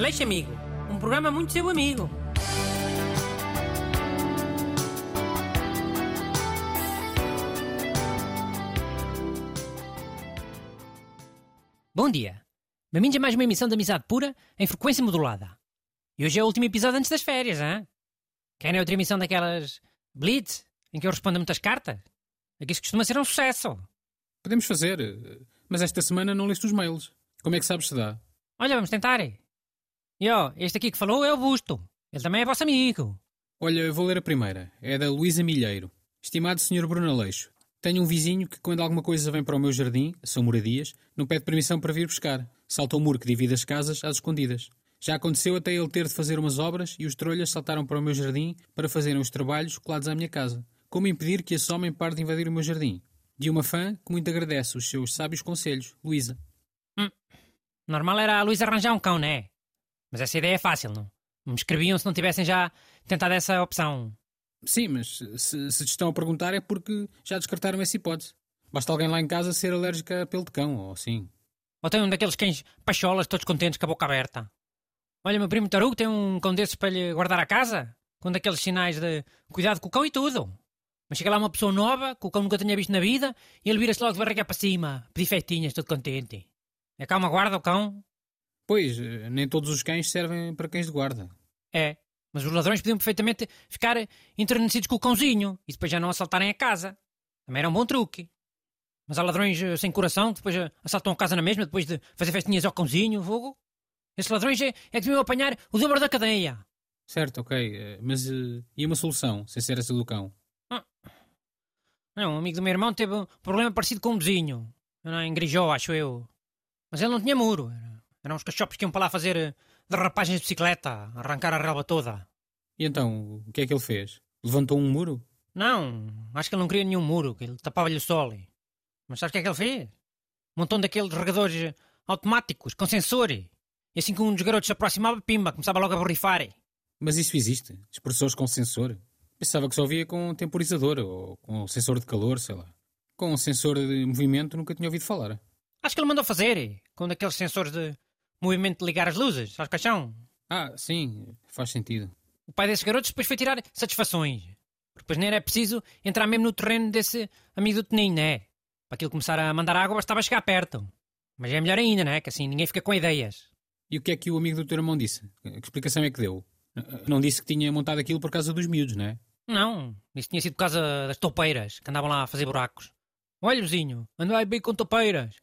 Aleixo Amigo, um programa muito seu amigo. Bom dia. Bem-vindos a mais uma emissão de Amizade Pura em frequência modulada. E hoje é o último episódio antes das férias, hein? Querem outra emissão daquelas Blitz, em que eu respondo a muitas cartas? Aqui isso costuma ser um sucesso. Podemos fazer, eh, mas esta semana não leste os mails. Como é que sabes se dá? Olha, vamos tentar. E ó, este aqui que falou é o Busto. Ele também é vosso amigo. Olha, eu vou ler a primeira. É da Luísa Milheiro. Estimado Sr. Bruno Aleixo, tenho um vizinho que, quando alguma coisa vem para o meu jardim, são moradias, não pede permissão para vir buscar. Salta o muro que divide as casas às escondidas. Já aconteceu até ele ter de fazer umas obras e os trolhas saltaram para o meu jardim para fazerem os trabalhos colados à minha casa. Como impedir que esse homem pare de invadir o meu jardim? De uma fã que muito agradece os seus sábios conselhos, Luísa. Normal era a Luísa arranjar um cão, né? Mas essa ideia é fácil, não? Me escreviam se não tivessem já tentado essa opção. Sim, mas se, se te estão a perguntar é porque já descartaram essa hipótese. Basta alguém lá em casa ser alérgico a pelo de cão, ou assim. Ou tem um daqueles cães pacholas todos contentes com a boca aberta. Olha, meu primo Tarugo tem um cão desses para lhe guardar a casa, com daqueles sinais de cuidado com o cão e tudo. Mas chega lá uma pessoa nova, que o cão nunca tinha visto na vida, e ele vira-se logo de barriga para cima, pedir festinhas, todo contente. É calma guarda o cão? Pois, eh, nem todos os cães servem para cães de guarda. É. Mas os ladrões podiam perfeitamente ficar enternecidos com o cãozinho e depois já não assaltarem a casa. Também era um bom truque. Mas há ladrões eh, sem coração que depois eh, assaltam a casa na mesma depois de fazer festinhas ao cãozinho, fogo. Esses ladrões é, é que deviam apanhar o dobro da cadeia. Certo, ok, eh, mas eh, e uma solução, sem ser essa do cão? Não, um amigo do meu irmão teve um problema parecido com um vizinho. Em Grijó, acho eu. Mas ele não tinha muro. Era, eram uns cachopos que iam para lá fazer eh, derrapagens de bicicleta, arrancar a relva toda. E então, o que é que ele fez? Levantou um muro? Não, acho que ele não queria nenhum muro, que ele tapava-lhe o sol. Mas sabes o que é que ele fez? Montou um daqueles regadores eh, automáticos, com sensor. E assim que um dos garotos se aproximava, pimba, começava logo a borrifar. Mas isso existe? Expressores com sensor? Pensava que só via com temporizador ou com sensor de calor, sei lá. Com sensor de movimento nunca tinha ouvido falar. Acho que ele mandou fazer, com daqueles sensores de movimento de ligar as luzes, quais são? Ah, sim, faz sentido. O pai desses garotos depois foi tirar satisfações. Porque depois nem era preciso entrar mesmo no terreno desse amigo do Toninho, né? Para aquilo começar a mandar água bastava chegar perto. Mas é melhor ainda, né? Que assim ninguém fica com ideias. E o que é que o amigo do teu irmão disse? Que explicação é que deu? Não disse que tinha montado aquilo por causa dos miúdos, não é? Não, isso tinha sido por causa das toupeiras, que andavam lá a fazer buracos. Olha, vizinho, andai bem com toupeiras.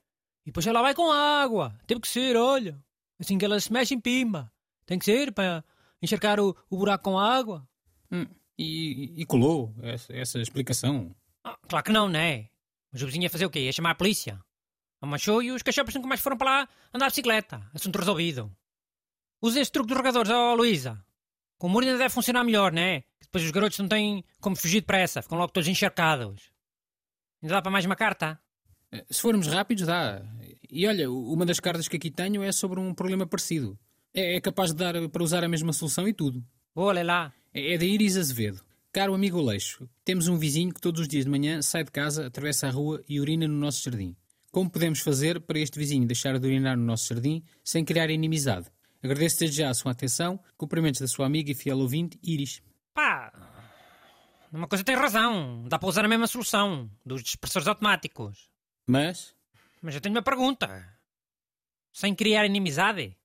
E depois ela vai com água. Teve que ser, olha. Assim que elas se mexem, pimba. Tem que ser para encharcar o, o buraco com água. Hum, e, e colou essa, essa explicação? Ah, claro que não, né? Mas o vizinho ia fazer o quê? Ia chamar a polícia. Amachou e os cachorros nunca mais foram para lá andar de bicicleta. Assunto resolvido. Usa esse truque dos regadores, ó Luísa. Com o muro ainda deve funcionar melhor, né? Depois os garotos não têm como fugir depressa. Ficam logo todos encharcados. Ainda dá para mais uma carta? Eh, Se formos rápidos, dá. E olha, uma das cartas que aqui tenho é sobre um problema parecido. É, é capaz de dar para usar a mesma solução e tudo. Olha lá. É, é da Iris Azevedo. Caro amigo Aleixo, temos um vizinho que todos os dias de manhã sai de casa, atravessa a rua e urina no nosso jardim. Como podemos fazer para este vizinho deixar de urinar no nosso jardim sem criar inimizade? Agradeço desde já a sua atenção. Cumprimentos da sua amiga e fiel ouvinte, Iris. Pá. Uma coisa tem razão. Dá para usar a mesma solução. Dos dispersores automáticos. Mas, Mas eu tenho uma pergunta. Sem criar inimizade?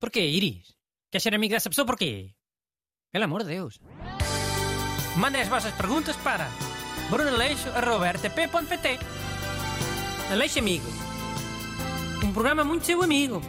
Porquê, Iris? Queres ser amigo dessa pessoa porquê? Pelo amor de Deus. Mandem as vossas perguntas para brunaleixo.rtp.pt Aleixo Amigo. Um programa muito seu amigo.